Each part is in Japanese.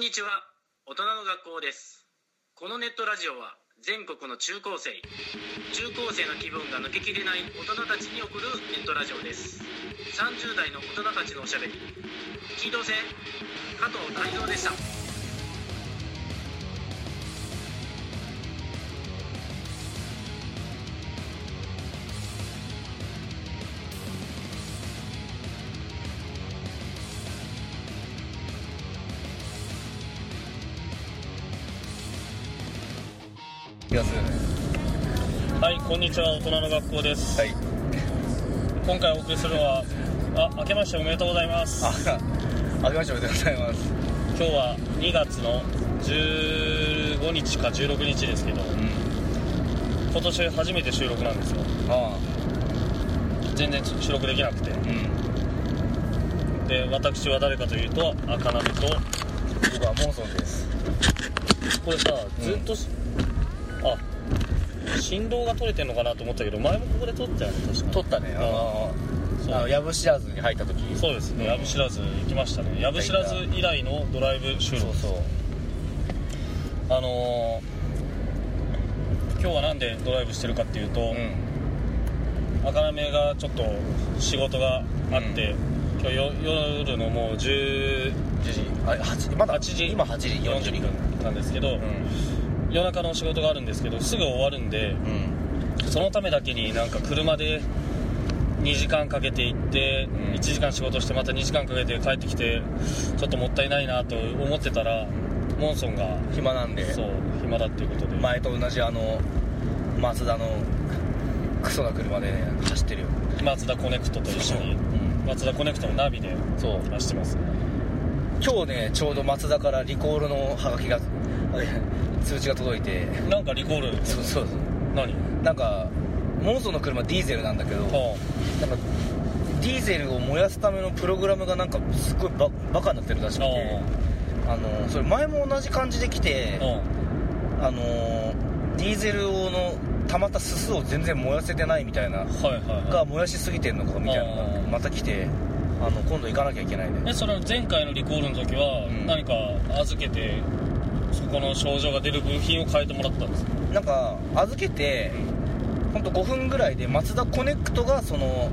んにちは。大人の学校です。このネットラジオは全国の中高生中高生の気分が抜けきれない大人たちに送るネットラジオです。30代の大人たちのおしゃべり。聞いとせ加藤泰造でした。は大人の学校です。はい今回お送りするのは、あ、明けましておめでとうございます。ああけましておめでとうございます今日は2月の15日か16日ですけど、うん今年初めて収録なんですよ。あ全然収録できなくて。あうんで、私は誰かというと、赤鍋と、僕はモンソンですこれさ、ずっとし、あ、振動が取れてんのかなと思ったけど、前もここで撮ったよね、確か。撮ったねあのあの藪知らずに入った時。そうですね、藪知らず行きましたね。藪知らず以来のドライブ収録。そうそう。あのー今日はなんでドライブしてるかっていうと、うん。赤なめがちょっと仕事があって、今日よ夜のもう10 10時。あ8まだ8時。今8時42 42分。分なんですけど、うん夜中の仕事があるんですけどすぐ終わるんでうん。そのためだけになんか車で2時間かけて行って、うん。1時間仕事してまた2時間かけて帰ってきてちょっともったいないなと思ってたらモンソンが暇なんで。そう暇だっていうことで、前と同じあのマツダのクソな車でね走ってるよ。マツダコネクトと一緒に。うん。マツダコネクトのナビでそう。走ってます今日ねちょうどマツダからリコールのハガキが通知が届いて。なんかリコール。そうそう。そう何？なんかモンソンの車ディーゼルなんだけどあなんかディーゼルを燃やすためのプログラムがなんかすっごいババカになってるらしくあてあのそれ前も同じ感じで来てうん。あのディーゼルをの溜まったすすを全然燃やせてないみたいなはいはいはが燃やしすぎてんのかみたいなのがあーまた来てあの今度行かなきゃいけないいねえそれは前回のリコールの時はうん。何か預けてそこの症状が出る部品を変えてもらったんですか？なんか預けて本当5分ぐらいでマツダコネクトがその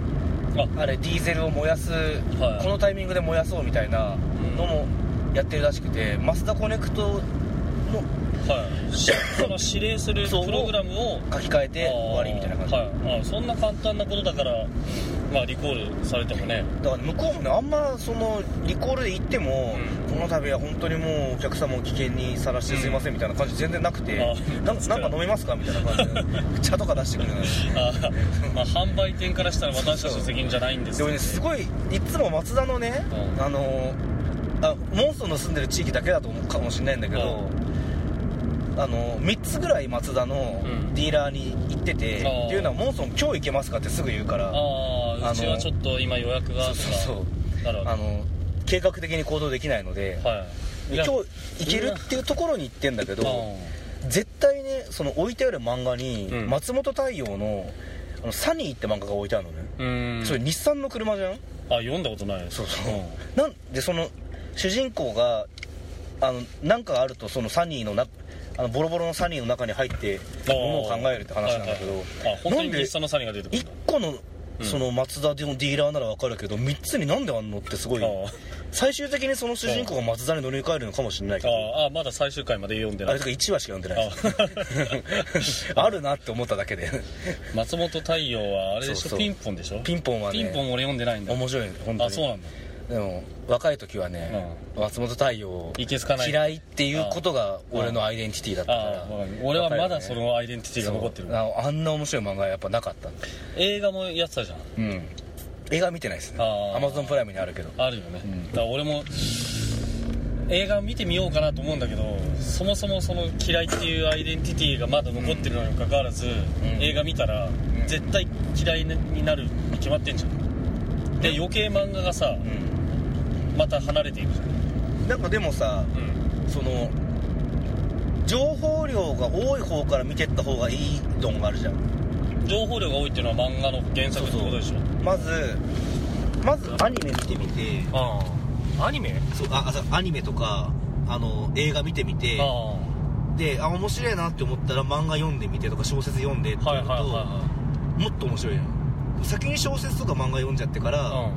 あ。あれディーゼルを燃やす、はい。このタイミングで燃やそうみたいなのもやってるらしくて、マツダコネクトのはい。しその指令するそう。プログラムを書き換えて終わりみたいな感じ、はい。あそんな簡単なことだからまあリコールされてもね。だから向こうもねあんまそのリコールで行っても、うん。この度は本当にもうお客様を危険にさらしてすいませんみたいな感じ全然なくて、あなんかなんか飲みますかみたいな感じで。茶とか出してくれるのに。あまあ販売店からしたら私たちの責任じゃないんですでもよねすごいいつも松田のね、うん。あのあモンストンの住んでる地域だけだと思うかもしれないんだけど、あの3つぐらい松田のうん。ディーラーに行ってて、あーっていうのはモンストン今日行けますかってすぐ言うからああうちはちょっと今予約がとかそうそうそう。なるほどあの計画的に行動できないので、はいで今日行けるっていうところに行ってんだけどう絶対ねその置いてある漫画に、うん。松本太陽のあのサニーって漫画が置いてあるのね、ん。それ日産の車じゃん？あ読んだことない。ですそう。そう、なんでその主人公があのなんかあるとそのサニーのなあのボロボロのサニーの中に入ってものを考えるって話なんだけど、あ本当になんで日産のサニーが出てくるん1だ個のうんそのマツダのディーラーならわかるけど3つになんであんのってすごい。あ最終的にその主人公がマツダに乗り換えるのかもしれないけあどああまだ最終回まで読んでない。あれとか1話しか読んでない。です あるなって思っただけで。松本太陽はあれでしょ？ピンポンでしょ？ピンポンはね。ピンポン俺読んでないんだ。面白い本当に。あそうなんだでも若い時はね、松本太陽嫌いっていうことが俺のアイデンティティだったから。俺はまだそのアイデンティティが残ってる。ああんな面白い漫画はやっぱなかったんだ。映画もやってたじゃん。うん。映画見てないですね。アマゾンプライムにあるけど。あるよね、ん。だから俺も映画見てみようかなと思うんだけどそもそもその嫌いっていうアイデンティティがまだ残ってるのにもかかわらず、ん。映画見たら、ん。絶対嫌いになるに決まってんじゃん。で余計漫画がさうんまた離れていく。じゃんなんかでもさうん。その情報量が多い方から見てった方がいいのがあるじゃん。情報量が多いっていうのは漫画の原作ってことでしょ。まずまずアニメ見てみて。ああ。アニメ？そうああそうアニメとかあの映画見てみて。あであ面白いなって思ったら漫画読んでみてとか小説読んでっていやると、はいはもっと面白いよ。先に小説とか漫画読んじゃってから、いは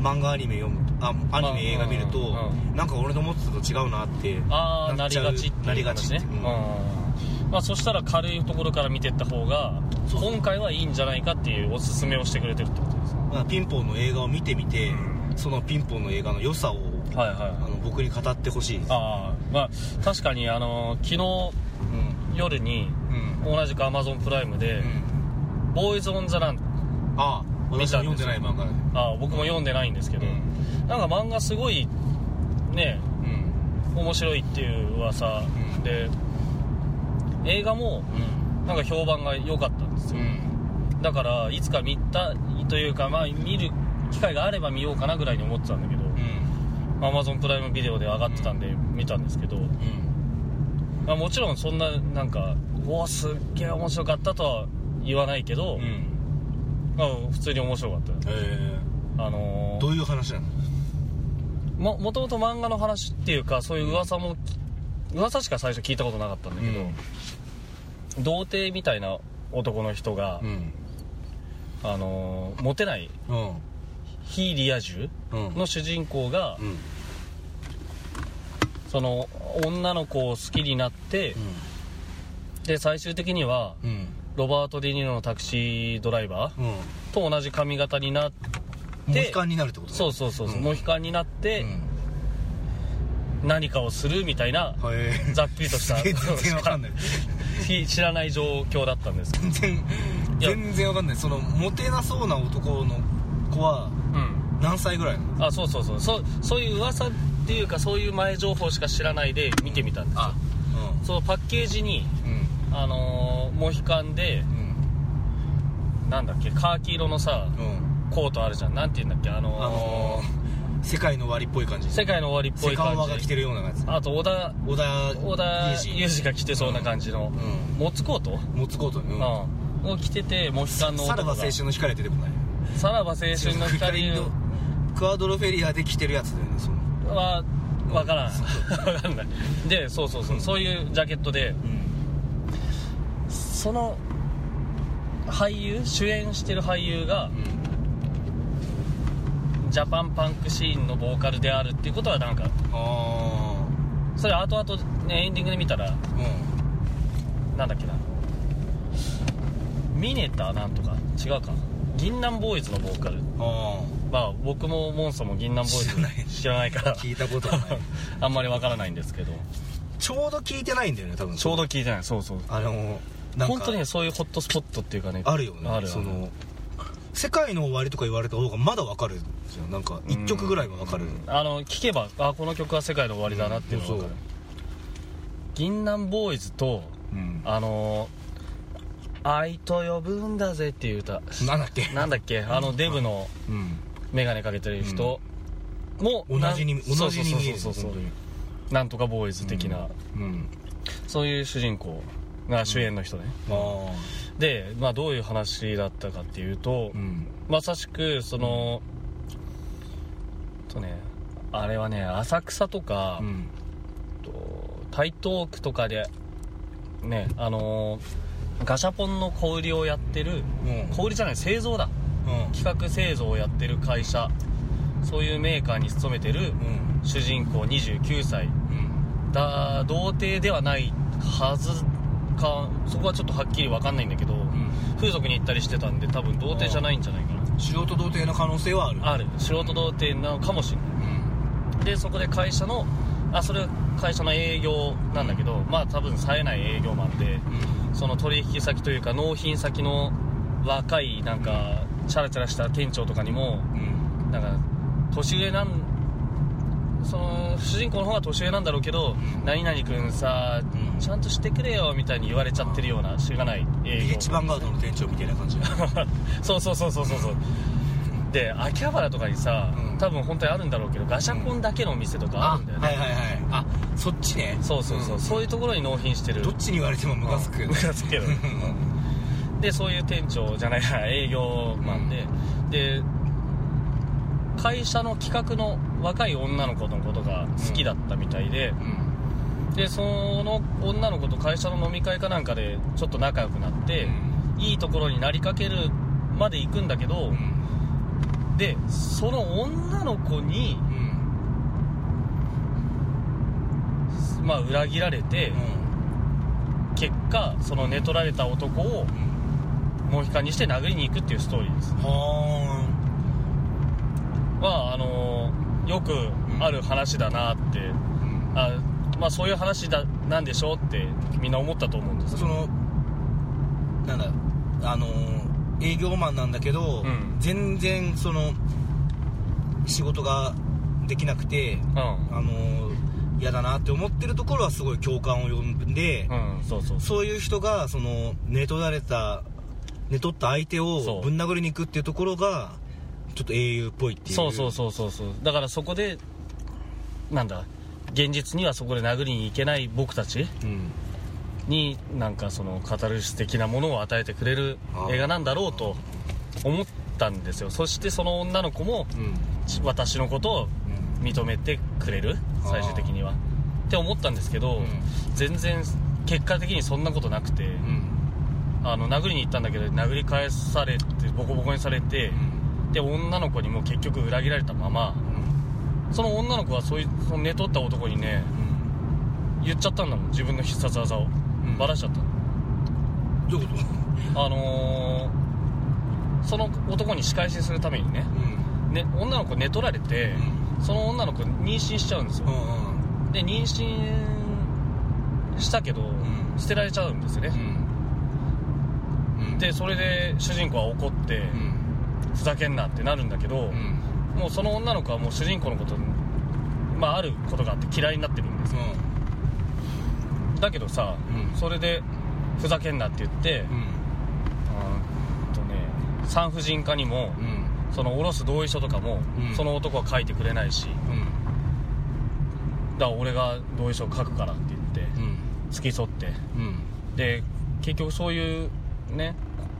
い漫画アニメ読むあアニメ映画見ると、うんうなんか俺の思ってたと違うなってああなりがちっていうなりがちね、うんうん。まあ、そしたら軽いところから見てった方が今回はいいんじゃないかっていうおすすめをしてくれてるってことですね。まあピンポンの映画を見てみて、そのピンポンの映画の良さをはいはいあの僕に語ってほしいああまあ確かにあの昨日うん夜にうん。同じく Amazon プライムでうん「ボーイズ・オン・ザ・ランああ私は読んでない漫画だ」ああ僕も読んでないんですけど、なんか漫画すごいねうん。面白いっていう噂うん。で映画もうん。なんか評判が良かったんですよ。うん。だからいつか見たいというかまあ見る機会があれば見ようかなぐらいに思ってたんだけどうん。Amazon プライムビデオで上がってたんで見たんですけど、うん。まあ、もちろんそんななんか「おおすっげえ面白かった」とは言わないけど、うん。まあ、普通に面白かったえあのー、どういう話なの？ー、ももともと漫画の話っていうかそういう噂も噂しか最初聞いたことなかったんだけど、童貞みたいな男の人が、うん。あのーモテないうん。非リア充うん。の主人公が、うん。その女の子を好きになって、で最終的にはうん。ロバート・デ・ニーロのタクシードライバーうん。と同じ髪型になってモヒカンになるってことそうそうそうそう、うん。モヒカンになってうん。何かをするみたいな、はいざっくりとした全然わかんない。し知らない状況だったんです全然全然わかんない。そのモテなそうな男の子はうん。何歳ぐらいあそうそうそう。そうそういう噂っていうかそういう前情報しか知らないで見てみたんですよ、あそのパッケージにうん。あのーモヒカンでうん。なんだっけカーキ色のさうんコートあるじゃん。なんて言うんだっけ？あのーあのー世界の終わりっぽい感じ。世界の終わりっぽセい感じ。カオワが着てるようなやつ。あと小田小田小田裕二。が着てそうな感じの、うん。モツコート、持つコートにうん。うん、を着ててモヒカンのさらば青春の光は出てこない。さらば青春の光のクアドロフェリアで着てるやつだよねその。は分からん。分かんない。でそうそうそう。そういうジャケットで。その俳優？主演してる俳優がジャパンパンクシーンのボーカルであるっていうことはなんかあそれ後々、ね、エンディングで見たらあうん。なんだっけな。ミネタなんとか？違うか。銀杏ボーイズのボーカル。あまあ僕もモンスターも銀杏ボーイズ知らない。知らないから。あ聞いたことない。あんまりわからないんですけど。ちょうど聞いてないんだよね多分。ちょうど聞いてない。そうそう。あの本当にねそういうホットスポットっていうかね。あるよね。ある。その世界の終わりとか言われた方がまだわかるんですよ。なんか一曲ぐらいはわかる。あの聞けばあこの曲は世界の終わりだなっていうのが分かる。うん銀杏ボーイズとうん。あのー愛と呼ぶんだぜっていう歌。なんだっけ？なんだっけ？あのデブのうん。眼鏡かけてる人も同じに同じに見えるそうそうそうそう。なんとかボーイズ的な、うん。そういう主人公が主演の人ね、あで、まあ、どういう話だったかっていうと、まさしくその、とねあれはね浅草とか、うん。と台東区とかでねあのーガシャポンの小売りをやってるうん。小売りじゃない製造だ。うん。企画製造をやってる会社そういうメーカーに勤めてるうん。主人公29歳うん。だ童貞ではないはずかそこはちょっとはっきり分かんないんだけど、風俗に行ったりしてたんで多分童貞じゃないんじゃないかな。素人童貞の可能性はある。ある。素人童貞なのかもしれない。でそこで会社のあそれは会社の営業なんだけどまあ多分冴えない営業マンでその取引先というか納品先の若いなんかチャラチャラした店長とかにもうん。なんか年上なんその主人公の方が年上なんだろうけど「何々君さうんちゃんとしてくれよ」みたいに言われちゃってるようなしがない営業。一番ガードの店長みたいな感じ。そうそうそうそうそうそうで秋葉原とかにさ、うん。多分本当にあるんだろうけどガシャポンだけのお店とかあるんだよね、はいはいはい。あそっちね。そうそうそう、ん。そういうところに納品してる。どっちに言われてもムカつく。よねムカつくけど でそういう店長じゃないや 営業マンで、で会社の企画の若い女の子のことが好きだったみたいで、でその女の子と会社の飲み会かなんかでちょっと仲良くなって、いいところになりかけるまで行くんだけど、でその女の子に、まあ、裏切られて、結果その寝取られた男をモヒカンにして殴りに行くっていうストーリーです。はまああのよくある話だなって、あまあそういう話だなんでしょうってみんな思ったと思うんですそのなんだあの営業マンなんだけど、うん。全然その仕事ができなくてうん。あの嫌だなって思ってるところはすごい共感を呼んで、うんそうそうそう。いう人がその寝取られた寝取った相手をぶん殴りに行くっていうところがちょっと英雄っぽいっていう。そうそうそうそうそう。だからそこでなんだ現実にはそこで殴りに行けない僕たちうん。になんかそのカタルシス的なものを与えてくれる映画なんだろうと思ったんですよ。そしてその女の子も私のことを認めてくれる最終的には。って思ったんですけど、うん。全然結果的にそんなことなくて、うん。あの殴りに行ったんだけど殴り返されてボコボコにされて、で女の子にも結局裏切られたままその女の子はそういうその寝取った男にね言っちゃったんだもん。自分の必殺技を、ん。バラしちゃったどういうこと？あのーその男に仕返しするためにねね女の子寝取られて、その女の子妊娠しちゃうんですよ、うんで妊娠したけど、ん。捨てられちゃうんですよね、うん。でそれで主人公は怒って、うん。ふざけんなってなるんだけど、うんもうその女の子はもう主人公のことまああることがあって嫌いになってるんですよ。だけどさ、うん。それでふざけんなって言って、うん。うーんとね産婦人科にも、うん。その下ろす同意書とかも、うん。その男は書いてくれないしだから俺が同意書書くからって言って、うん。付き添って。うん。で結局そういうね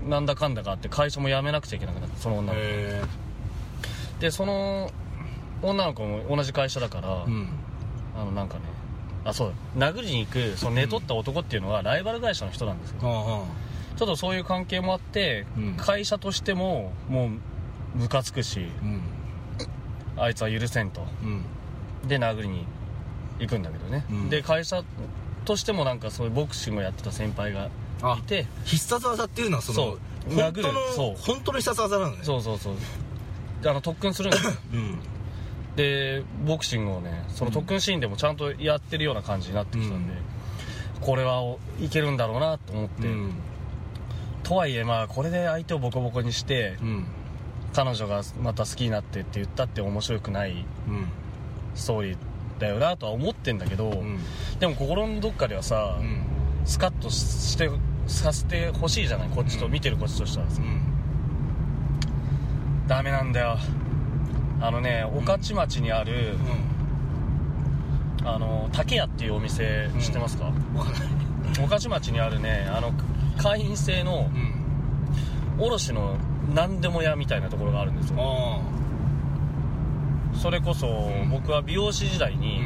なんだかんだがあって会社も辞めなくちゃいけなくなってその女の子。へでその女の子も同じ会社だから、えうん。あのなんかねあそうだ殴りに行くその寝取った男っていうのはライバル会社の人なんですよ。はあはちょっとそういう関係もあって、うん。会社としてももうムカつくしあいつは許せんと。うん。で殴りに行くんだけどね、うん。で会社としてもなんかそういうボクシングをやってた先輩があいて。必殺技っていうのはそのそう。本当殴るそう。の本当の必殺技なのね。そうそうそうであの特訓するんですよ。うん。でボクシングをねその特訓シーンでもちゃんとやってるような感じになってきたんで、これはいけるんだろうなと思って、うんとはいえまあこれで相手をボコボコにしてうん。彼女がまた好きになってって言ったって面白くないうん。ストーリーだよなとは思ってんだけど、うん。でも心のどっかではさ、うん。スカッとしてさせてほしいじゃない？こっちと、うん。見てるこっちとしてはさ。うんダメなんだよ。あのね御徒町にある、あの竹屋っていうお店知ってますか、うんわかんない。御徒町にあるねあの会員制のうん。卸の何でも屋みたいなところがあるんですよ。あそれこそん。僕は美容師時代あに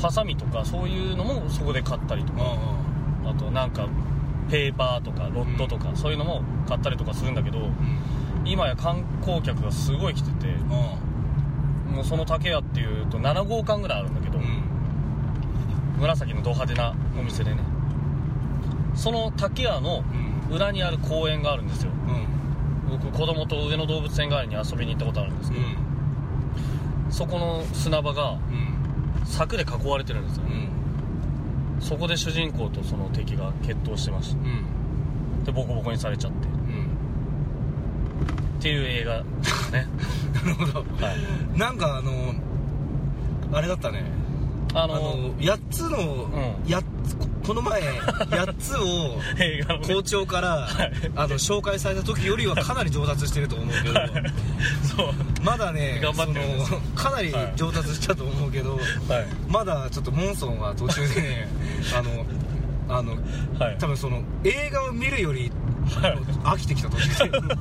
ハサミとかそういうのもそこで買ったりとか。ああとなんかペーパーとかロッドとかそういうのも買ったりとかするんだけどあうん今や観光客がすごい来ててあもうその竹屋っていうと7号館ぐらいあるんだけどあうん。紫のド派手なお店でね。その竹屋のうん。裏にある公園があるんですよ。うん。僕子供と上野動物園帰りに遊びに行ったことあるんですけどそこの砂場がうん。柵で囲われてるんですよ。ねうん。そこで主人公とその敵が決闘してました。うん。でボコボコにされちゃって。うんっていう映画。ですねなるほど。はい。なんかあのあれだったね。ああのの8つの、ん。やっつここの前 8つを校長から、あの紹介された時よりはかなり上達してると思うけど。そう。まだね頑張ってのかなり上達したと思うけど、はい。まだちょっとモンソンは途中でね あのあのはい。多分その映画を見るよりはい。飽きてきた途中でもう。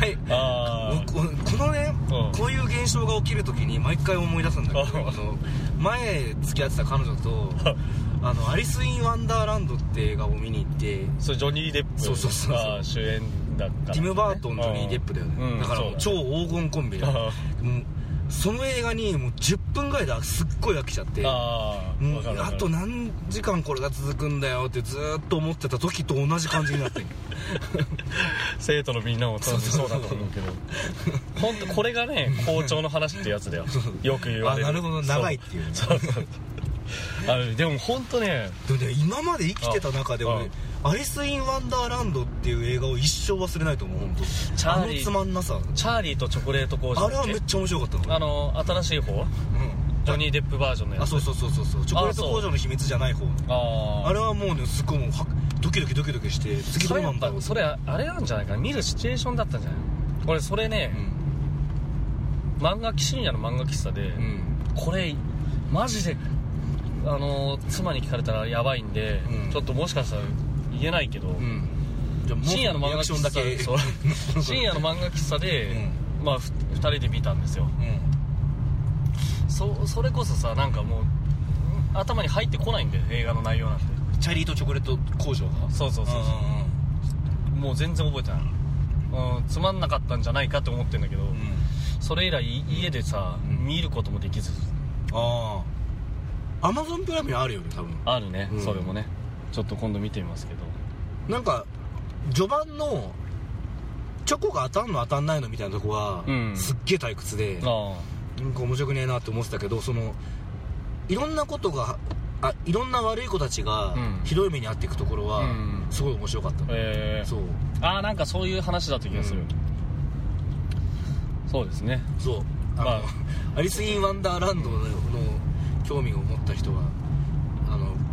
はい。あここのね、うん。こういう現象が起きるときに毎回思い出すんだけどうん。あの前付き合ってた彼女と あのアリス・イン・ワンダーランドって映画を見に行ってそれジョニー・デップそうそうそう主演だから、ティム・バートンジョニー・デップだよね、うん。だから超黄金コンビで。あもうその映画にもう10分ぐらいですっごい飽きちゃって。ああと何時間これが続くんだよってずーっと思ってた時と同じ感じになってる 生徒のみんなも楽しそうだと思うけど。本当これがね 校長の話ってやつだよ。よく言われる。あなるほど。長いっていうね。そうそう。そうあのでも本当ねでもね今まで生きてた中であ俺アリス・イン・ワンダーランドっていう映画を一生忘れないと思う本当。チャーリー。あのつまんなさ。チャーリーとチョコレート工場あれはめっちゃ面白かったの。あの新しい方？うん。ジョニー・デップバージョンのやつ。あそうそうそうそうそう。チョコレート工場の秘密じゃない方。あー。あれはもうねすっごいもうはドキドキドキドキして次どそうなんだろうぱそれあれなんじゃないかな？見るシチュエーションだったんじゃない？俺それねう、ん漫画深夜の漫画喫茶で、うん。これマジであの妻に聞かれたらやばいんで、うん。ちょっともしかしたら言えないけど、うん。じゃあもう深夜の漫画リアクション喫茶だけ。そう。深夜の漫画喫茶で、まあふ2人で見たんですよ。うん。そそれこそさなんかもう頭に入ってこないんだよ映画の内容なんて。チャリーとチョコレート工場が？そうそうそうそう。もう全然覚えてない、うん、つまんなかったんじゃないかと思ってんだけど、うん。うんそれ以来家でさ、うん。見ることもできず。ああアマゾンプライムにあるよね多分。あるね、うん。それもねちょっと今度見てみますけど。なんか序盤のチョコが当たんの当たんないのみたいなとこは、うん。すっげえ退屈であなんか面白くねえなって思ってたけどそのいろんなことがあいろんな悪い子たちがうん。ひどい目に遭っていくところは、うん。すごい面白かった。あえ。ー、そう。ああなんかそういう話だった気がする、うん。そうですね。そう。あの、まあ。アリス・イン・ワンダーランドの興味を持った人は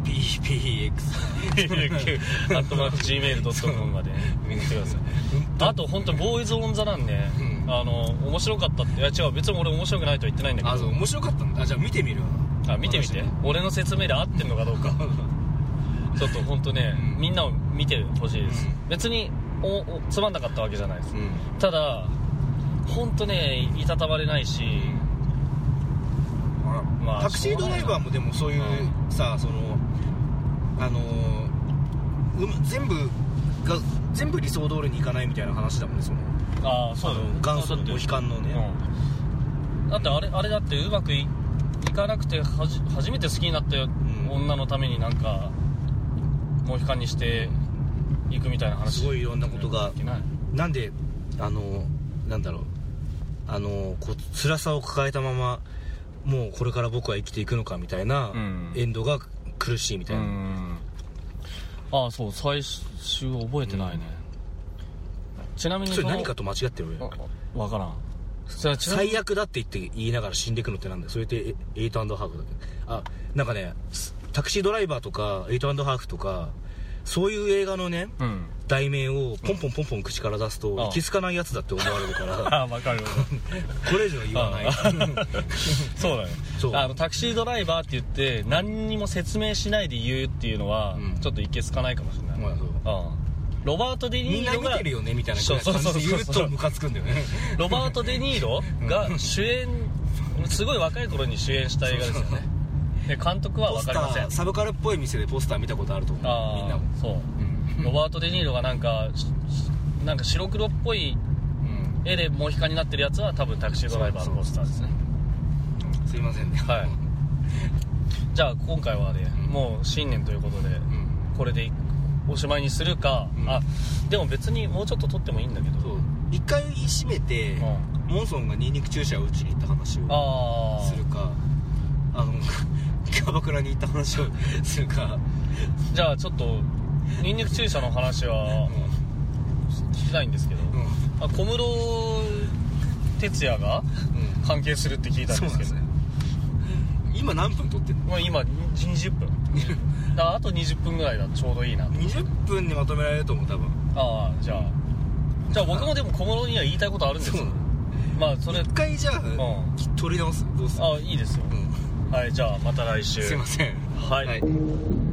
あの PPX アットマーク Gmail.com まで見てください。あと本当ボーイズ・オン・ザ・ランね、うん。あの面白かったっていや違う別に俺面白くないとは言ってないんだけど。あそう面白かったんだ。あじゃあ見てみるわ。あ見てみて。俺の説明で合ってんのかどうか。ちょっと本当ね、うん。みんなを見てほしいです、うん。別におおつまんなかったわけじゃないです、うん。ただ本当ねいたたまれないし、まあタクシードライバーもでもそういううさそのあのうま全部が全部理想通りにいかないみたいな話だもんねその。ああそうだよ。元祖のモヒカンのね。うん。だってあれあれだってうまくいいかなくてはじ初めて好きになったん。女のためになんかモヒカンにしていくみたいな話すごいいろんなことがなんであのなんだろう。あのこう辛さを抱えたままもうこれから僕は生きていくのかみたいなうん。エンドが苦しいみたういな、ん。ああそう最終覚えてないね、ちなみにそれの何かと間違ってるあよわからん。最悪だって言って言いながら死んでいくのってなんだよ。それってエエイトハーフだけ？あなんかねタクシードライバーとかエイトハーフとかそういう映画のねうん。題名をポンポンポンポン口から出すと、ああ気づかないやつだって思われるから。ああ分かる これ以上は言わない。そうだね。そう。あのタクシードライバーって言って何にも説明しないで言うっていうのは、うん。ちょっといけすかないかもしれない、まあそう。ああロバート・デ・ニーロが出てるよねみたいな感じで言うとムカつくんだよね。ロバート・デ・ニーロが主演すごい若い頃に主演した映画ですよねで監督はポスタ分かりません。ーサブカルっぽい店でポスター見たことあると思う。みんなも。そう。うん。ロバート・デ・ニーロがなんかしなんか白黒っぽいうん。絵でモヒカンになってるやつは多分タクシードライバーのポスターですね。すいませんね。はい。じゃあ今回はね、うん。もう新年ということでうん。これでおしまいにするか、うん。あでも別にもうちょっと撮ってもいいんだけど。そう。一回閉めてうモンソンがニンニク注射を打ちに行った話をああするか。あの キャバクラに行った話をするか。じゃあちょっとニンニク注射の話は聞きたいんですけど、うん。あ小室哲哉がうん。関係するって聞いたんですけど。そうなんですね。今何分撮ってんの？もう今20分だからあと20分ぐらいだ。とちょうどいいな。と20分にまとめられると思う多分。ああじゃあ。じゃあ僕もでも小室には言いたいことあるんですよ。そうまあそれ。一回じゃあ、ん。取り直す？どうする？あいいですよ。うんはいじゃあまた来週。すいません。はい。はい